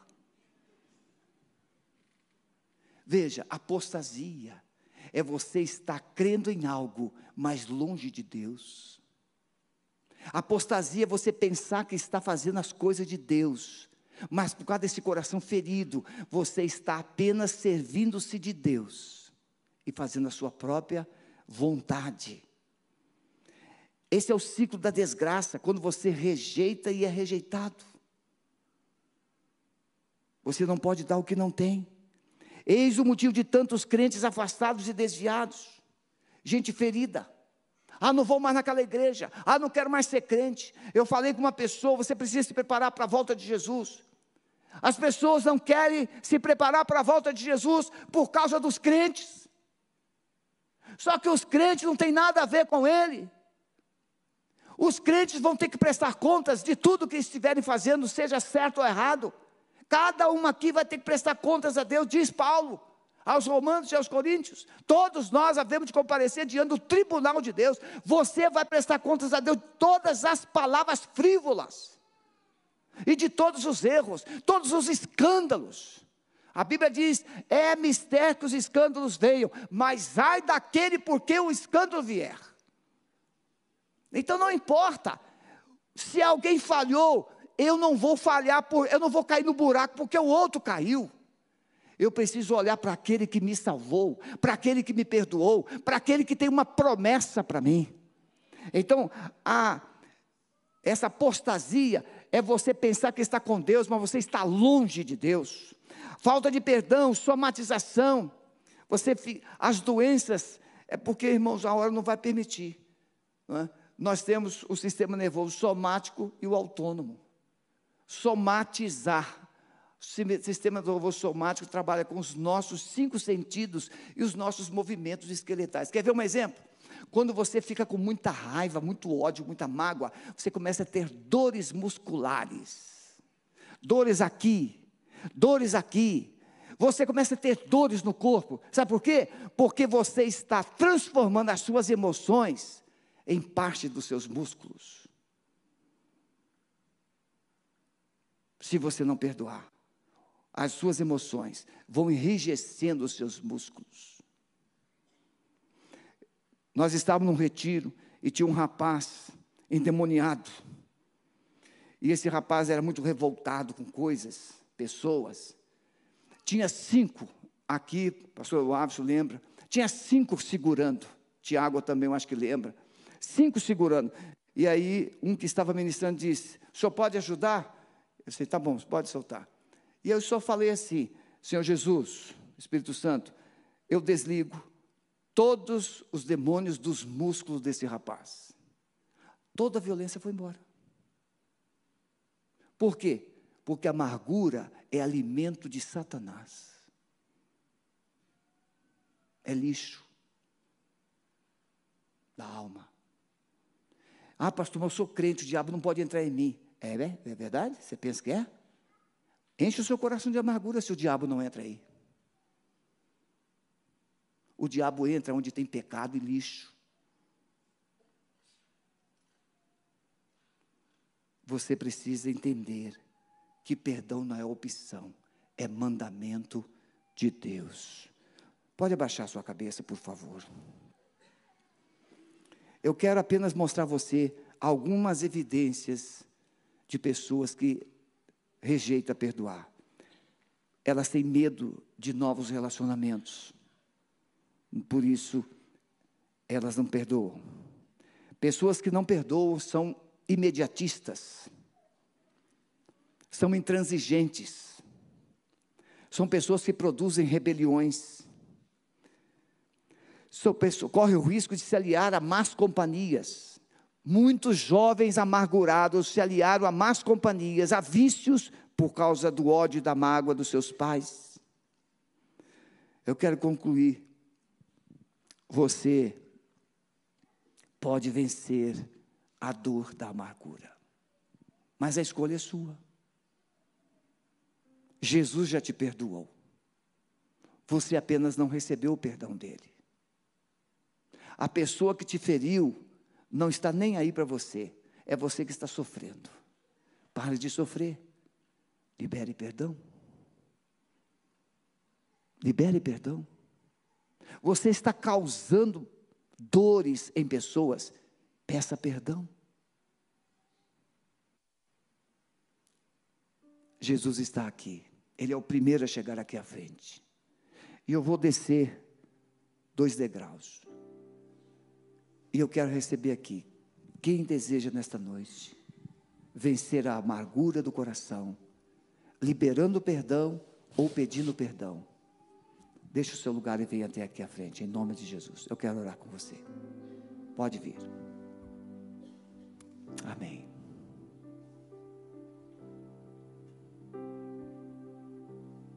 Veja, apostasia é você estar crendo em algo, mas longe de Deus. Apostasia é você pensar que está fazendo as coisas de Deus, mas por causa desse coração ferido, você está apenas servindo-se de Deus e fazendo a sua própria vontade. Esse é o ciclo da desgraça, quando você rejeita e é rejeitado. Você não pode dar o que não tem. Eis o motivo de tantos crentes afastados e desviados, gente ferida. Ah, não vou mais naquela igreja. Ah, não quero mais ser crente. Eu falei com uma pessoa: você precisa se preparar para a volta de Jesus. As pessoas não querem se preparar para a volta de Jesus por causa dos crentes. Só que os crentes não têm nada a ver com ele. Os crentes vão ter que prestar contas de tudo que estiverem fazendo, seja certo ou errado. Cada um aqui vai ter que prestar contas a Deus, diz Paulo aos romanos e aos coríntios. Todos nós havemos de comparecer diante do tribunal de Deus. Você vai prestar contas a Deus de todas as palavras frívolas e de todos os erros, todos os escândalos. A Bíblia diz: é mistério que os escândalos venham, mas ai daquele por que o escândalo vier. Então não importa se alguém falhou, eu não vou falhar, por, eu não vou cair no buraco porque o outro caiu. Eu preciso olhar para aquele que me salvou, para aquele que me perdoou, para aquele que tem uma promessa para mim. Então, a, essa apostasia é você pensar que está com Deus, mas você está longe de Deus. Falta de perdão, somatização. Você, as doenças, é porque, irmãos, a hora não vai permitir. Não é? Nós temos o sistema nervoso somático e o autônomo. Somatizar o sistema nervoso somático trabalha com os nossos cinco sentidos e os nossos movimentos esqueletais. Quer ver um exemplo? Quando você fica com muita raiva, muito ódio, muita mágoa, você começa a ter dores musculares. Dores aqui, dores aqui. Você começa a ter dores no corpo. Sabe por quê? Porque você está transformando as suas emoções em parte dos seus músculos. Se você não perdoar as suas emoções, vão enrijecendo os seus músculos. Nós estávamos num retiro e tinha um rapaz endemoniado. E esse rapaz era muito revoltado com coisas, pessoas. Tinha cinco aqui, pastor Ávison lembra, tinha cinco segurando. Tiago também, eu acho que lembra. Cinco segurando. E aí, um que estava ministrando disse: O senhor pode ajudar? Eu disse: Tá bom, pode soltar. E eu só falei assim: Senhor Jesus, Espírito Santo, eu desligo todos os demônios dos músculos desse rapaz. Toda a violência foi embora. Por quê? Porque a amargura é alimento de Satanás. É lixo da alma. Ah, pastor, mas eu sou crente, o diabo não pode entrar em mim. É, é, verdade? Você pensa que é? Enche o seu coração de amargura se o diabo não entra aí. O diabo entra onde tem pecado e lixo. Você precisa entender que perdão não é opção, é mandamento de Deus. Pode abaixar sua cabeça, por favor. Eu quero apenas mostrar a você algumas evidências de pessoas que rejeita perdoar. Elas têm medo de novos relacionamentos. Por isso, elas não perdoam. Pessoas que não perdoam são imediatistas, são intransigentes, são pessoas que produzem rebeliões, são pessoas, corre o risco de se aliar a más companhias Muitos jovens amargurados se aliaram a más companhias, a vícios, por causa do ódio e da mágoa dos seus pais. Eu quero concluir. Você pode vencer a dor da amargura, mas a escolha é sua. Jesus já te perdoou. Você apenas não recebeu o perdão dele. A pessoa que te feriu não está nem aí para você, é você que está sofrendo. Pare de sofrer, libere perdão. Libere perdão. Você está causando dores em pessoas, peça perdão. Jesus está aqui, Ele é o primeiro a chegar aqui à frente. E eu vou descer dois degraus. E eu quero receber aqui quem deseja nesta noite vencer a amargura do coração, liberando perdão ou pedindo perdão. Deixe o seu lugar e venha até aqui à frente, em nome de Jesus. Eu quero orar com você. Pode vir. Amém.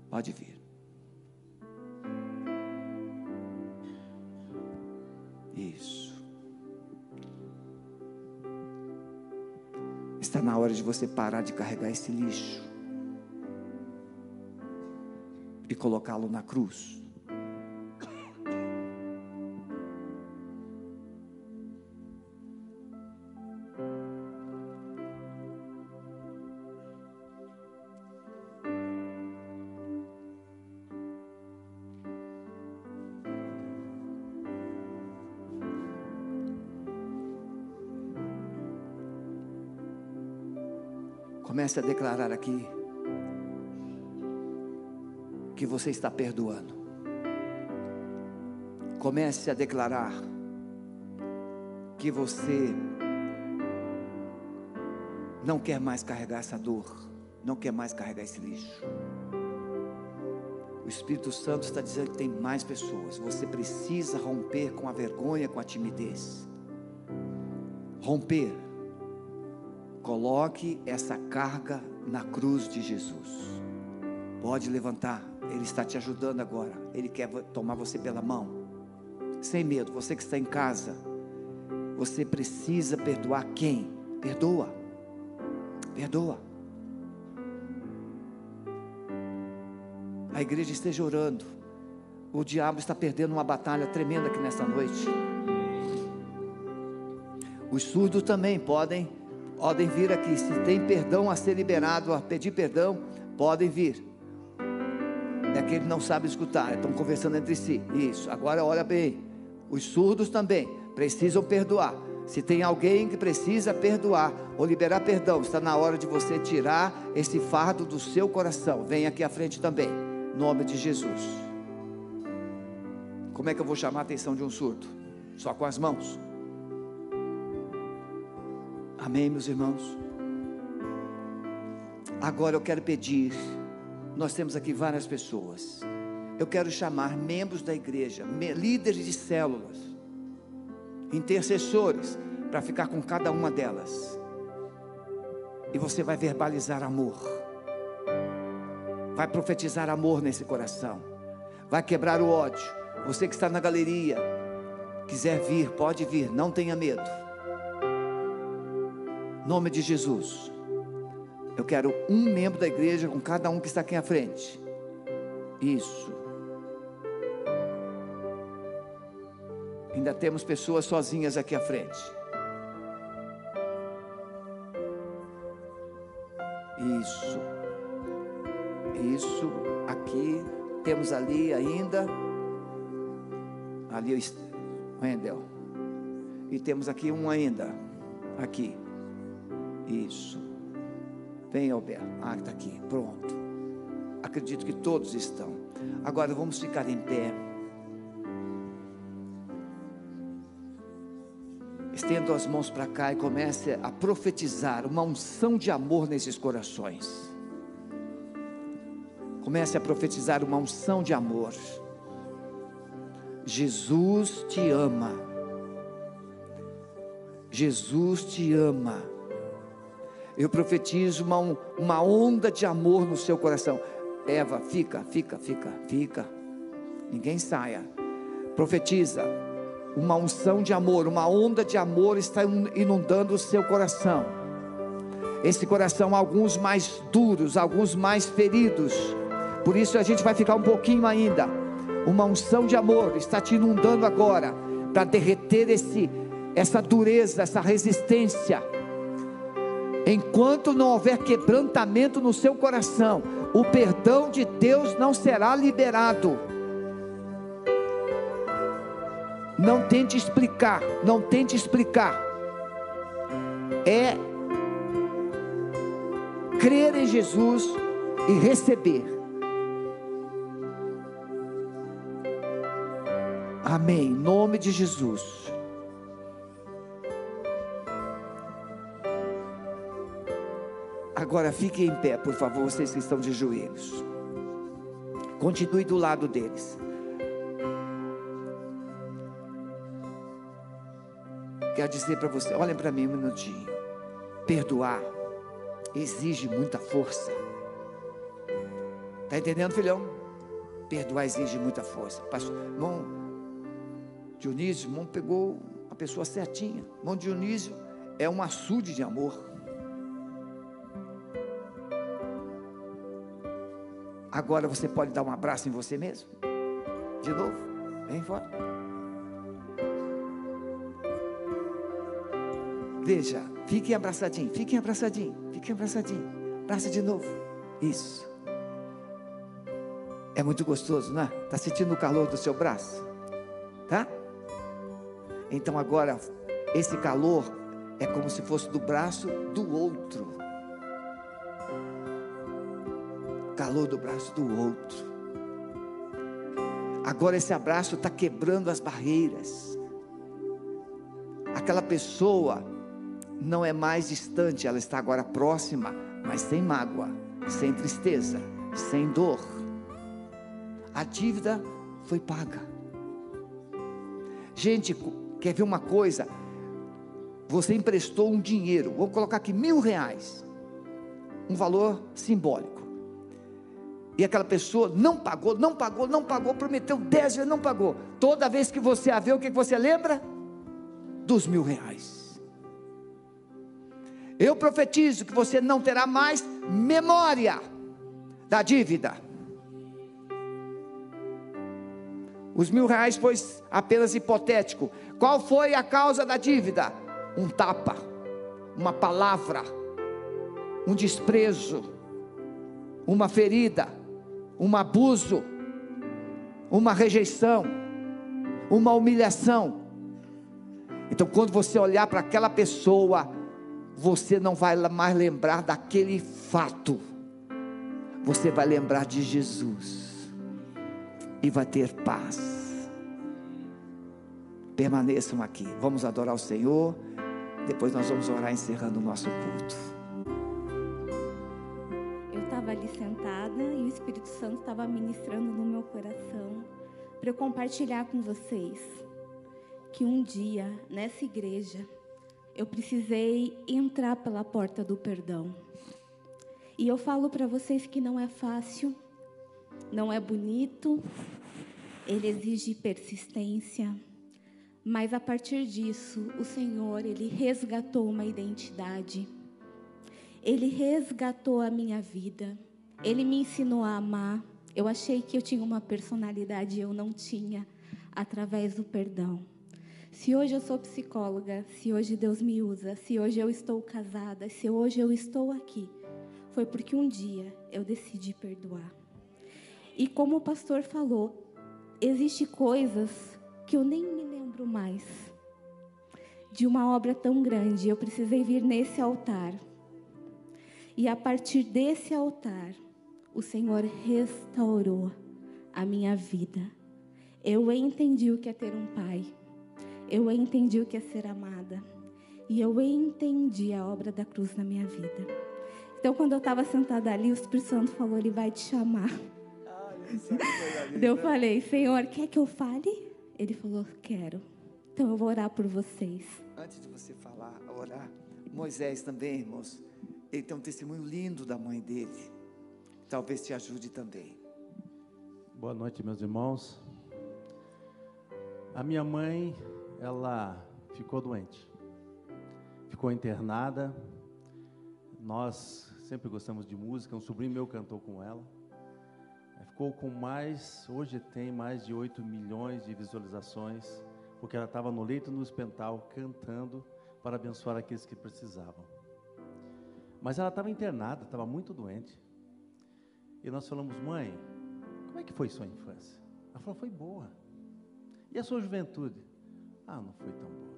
Pode vir. Isso. Está na hora de você parar de carregar esse lixo e colocá-lo na cruz. Comece a declarar aqui que você está perdoando. Comece a declarar que você não quer mais carregar essa dor, não quer mais carregar esse lixo. O Espírito Santo está dizendo que tem mais pessoas. Você precisa romper com a vergonha, com a timidez. Romper Coloque essa carga na cruz de Jesus. Pode levantar, Ele está te ajudando agora. Ele quer tomar você pela mão. Sem medo, você que está em casa, você precisa perdoar quem? Perdoa. Perdoa. A igreja esteja orando. O diabo está perdendo uma batalha tremenda aqui nessa noite. Os surdos também podem podem vir aqui. Se tem perdão a ser liberado, a pedir perdão, podem vir. É que ele não sabe escutar, estão conversando entre si. Isso, agora olha bem. Os surdos também precisam perdoar. Se tem alguém que precisa perdoar ou liberar perdão, está na hora de você tirar esse fardo do seu coração. Vem aqui à frente também, em nome de Jesus. Como é que eu vou chamar a atenção de um surdo? Só com as mãos. Amém, meus irmãos? Agora eu quero pedir, nós temos aqui várias pessoas. Eu quero chamar membros da igreja, líderes de células, intercessores, para ficar com cada uma delas. E você vai verbalizar amor, vai profetizar amor nesse coração, vai quebrar o ódio. Você que está na galeria, quiser vir, pode vir, não tenha medo. Nome de Jesus. Eu quero um membro da igreja com cada um que está aqui à frente. Isso. Ainda temos pessoas sozinhas aqui à frente. Isso. Isso. Aqui. Temos ali ainda. Ali o Wendel. E temos aqui um ainda. Aqui. Isso. Vem, Alberto. Ah, está aqui. Pronto. Acredito que todos estão. Agora vamos ficar em pé. Estendo as mãos para cá e comece a profetizar uma unção de amor nesses corações. Comece a profetizar uma unção de amor. Jesus te ama. Jesus te ama. Eu profetizo uma, uma onda de amor no seu coração. Eva, fica, fica, fica, fica. Ninguém saia. Profetiza. Uma unção de amor, uma onda de amor está inundando o seu coração. Esse coração, alguns mais duros, alguns mais feridos. Por isso a gente vai ficar um pouquinho ainda. Uma unção de amor está te inundando agora para derreter esse essa dureza, essa resistência Enquanto não houver quebrantamento no seu coração, o perdão de Deus não será liberado. Não tente explicar, não tente explicar. É crer em Jesus e receber. Amém. Em nome de Jesus. Agora fiquem em pé, por favor, vocês que estão de joelhos. Continue do lado deles. Quero dizer para você, olhem para mim um minutinho. Perdoar exige muita força. Está entendendo, filhão? Perdoar exige muita força. Pastor, irmão Dionísio, irmão pegou a pessoa certinha. Irmão Dionísio é um açude de amor. Agora você pode dar um abraço em você mesmo? De novo? Vem fora. Veja, fiquem abraçadinho, fiquem abraçadinho, fiquem abraçadinho. Abraça de novo. Isso. É muito gostoso, não é? Está sentindo o calor do seu braço? Tá? Então agora, esse calor é como se fosse do braço do outro. Calor do braço do outro. Agora esse abraço está quebrando as barreiras. Aquela pessoa não é mais distante, ela está agora próxima, mas sem mágoa, sem tristeza, sem dor a dívida foi paga. Gente, quer ver uma coisa? Você emprestou um dinheiro, vou colocar aqui mil reais, um valor simbólico. E aquela pessoa não pagou, não pagou, não pagou, prometeu dez vezes, não pagou. Toda vez que você a vê, o que você lembra? Dos mil reais. Eu profetizo que você não terá mais memória da dívida. Os mil reais foi apenas hipotético. Qual foi a causa da dívida? Um tapa, uma palavra, um desprezo, uma ferida, um abuso, uma rejeição, uma humilhação. Então, quando você olhar para aquela pessoa, você não vai mais lembrar daquele fato, você vai lembrar de Jesus e vai ter paz. Permaneçam aqui. Vamos adorar o Senhor. Depois nós vamos orar encerrando o nosso culto. Eu estava ali sentada Espírito Santo estava ministrando no meu coração para eu compartilhar com vocês que um dia nessa igreja eu precisei entrar pela porta do perdão. E eu falo para vocês que não é fácil, não é bonito, ele exige persistência, mas a partir disso, o Senhor, ele resgatou uma identidade. Ele resgatou a minha vida. Ele me ensinou a amar. Eu achei que eu tinha uma personalidade eu não tinha, através do perdão. Se hoje eu sou psicóloga, se hoje Deus me usa, se hoje eu estou casada, se hoje eu estou aqui, foi porque um dia eu decidi perdoar. E como o pastor falou, existe coisas que eu nem me lembro mais. De uma obra tão grande, eu precisei vir nesse altar. E a partir desse altar, o Senhor restaurou a minha vida. Eu entendi o que é ter um pai. Eu entendi o que é ser amada. E eu entendi a obra da cruz na minha vida. Então, quando eu estava sentada ali, o Espírito Santo falou: Ele vai te chamar. Eu falei, Senhor, quer que eu fale? Ele falou, quero. Então eu vou orar por vocês. Antes de você falar, orar, Moisés também, irmãos, ele tem um testemunho lindo da mãe dele. Talvez te ajude também. Boa noite, meus irmãos. A minha mãe, ela ficou doente. Ficou internada. Nós sempre gostamos de música, um sobrinho meu cantou com ela ficou com mais, hoje tem mais de 8 milhões de visualizações, porque ela estava no leito no hospital cantando para abençoar aqueles que precisavam. Mas ela estava internada, estava muito doente. E nós falamos, mãe, como é que foi sua infância? Ela falou, foi boa. E a sua juventude? Ah, não foi tão boa.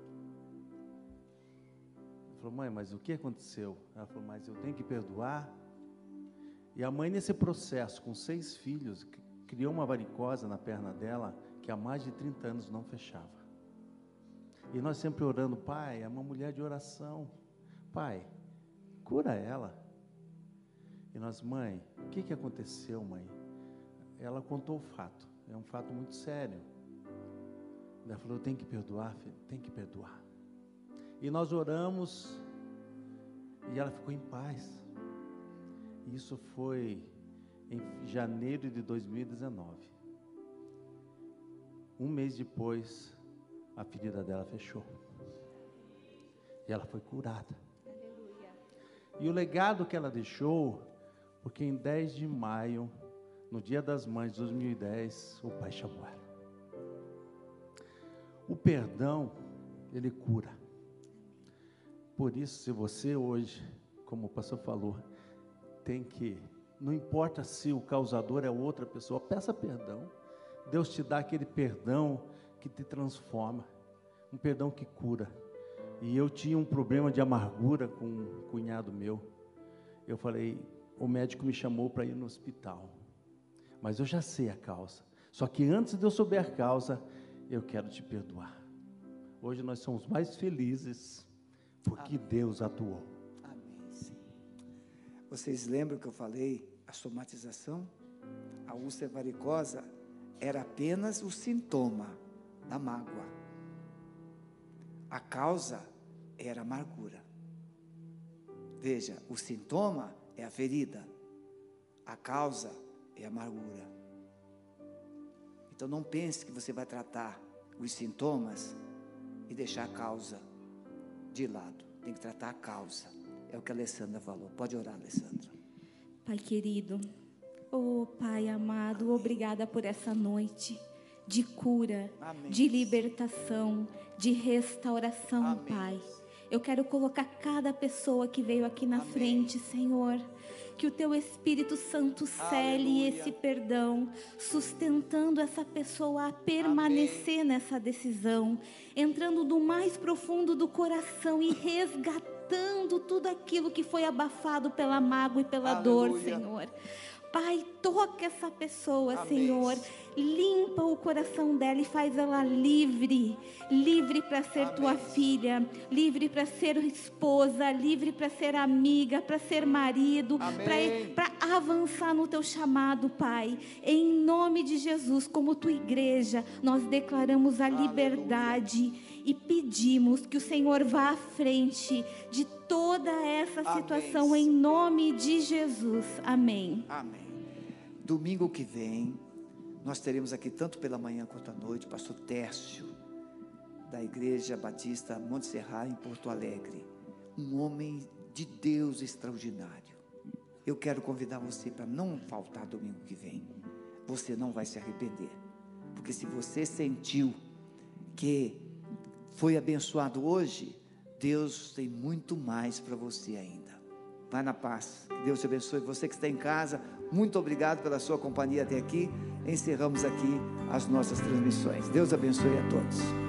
Ela falou, mãe, mas o que aconteceu? Ela falou, mas eu tenho que perdoar e a mãe, nesse processo, com seis filhos, criou uma varicosa na perna dela que há mais de 30 anos não fechava. E nós sempre orando, pai, é uma mulher de oração. Pai, cura ela. E nós, mãe, o que, que aconteceu, mãe? Ela contou o fato, é um fato muito sério. Ela falou: tem que perdoar, filho, tem que perdoar. E nós oramos, e ela ficou em paz. Isso foi em janeiro de 2019. Um mês depois, a ferida dela fechou. E ela foi curada. Aleluia. E o legado que ela deixou, porque em 10 de maio, no Dia das Mães de 2010, o pai chamou ela. O perdão, ele cura. Por isso, se você hoje, como o pastor falou, tem que, não importa se o causador é outra pessoa, peça perdão. Deus te dá aquele perdão que te transforma, um perdão que cura. E eu tinha um problema de amargura com um cunhado meu. Eu falei, o médico me chamou para ir no hospital. Mas eu já sei a causa. Só que antes de eu souber a causa, eu quero te perdoar. Hoje nós somos mais felizes porque Amém. Deus atuou. Amém. Sim. Vocês lembram que eu falei a somatização? A úlcera varicosa era apenas o sintoma da mágoa. A causa era a amargura. Veja, o sintoma é a ferida, a causa é a amargura. Então não pense que você vai tratar os sintomas e deixar a causa de lado. Tem que tratar a causa. É o que a Alessandra falou. Pode orar, Alessandra. Pai querido, oh Pai amado, obrigada por essa noite de cura, Amém. de libertação, de restauração, Amém. Pai. Eu quero colocar cada pessoa que veio aqui na Amém. frente, Senhor. Que o teu Espírito Santo cele esse perdão, sustentando essa pessoa a permanecer Amém. nessa decisão, entrando do mais profundo do coração e resgatando tudo aquilo que foi abafado pela mágoa e pela Aleluia. dor, Senhor. Pai, toca essa pessoa, Amém. Senhor. Limpa o coração dela e faz ela livre. Livre para ser Amém. tua filha, livre para ser esposa, livre para ser amiga, para ser marido, para avançar no teu chamado, Pai. Em nome de Jesus, como tua igreja, nós declaramos a Aleluia. liberdade e pedimos que o Senhor vá à frente de toda essa situação Amém. em nome de Jesus. Amém. Amém. Domingo que vem, nós teremos aqui, tanto pela manhã quanto à noite, o pastor Tércio, da Igreja Batista Monte Serra, em Porto Alegre. Um homem de Deus extraordinário. Eu quero convidar você para não faltar domingo que vem. Você não vai se arrepender. Porque se você sentiu que foi abençoado hoje, Deus tem muito mais para você ainda. Vai na paz. Que Deus te abençoe. Você que está em casa, muito obrigado pela sua companhia até aqui. Encerramos aqui as nossas transmissões. Deus abençoe a todos.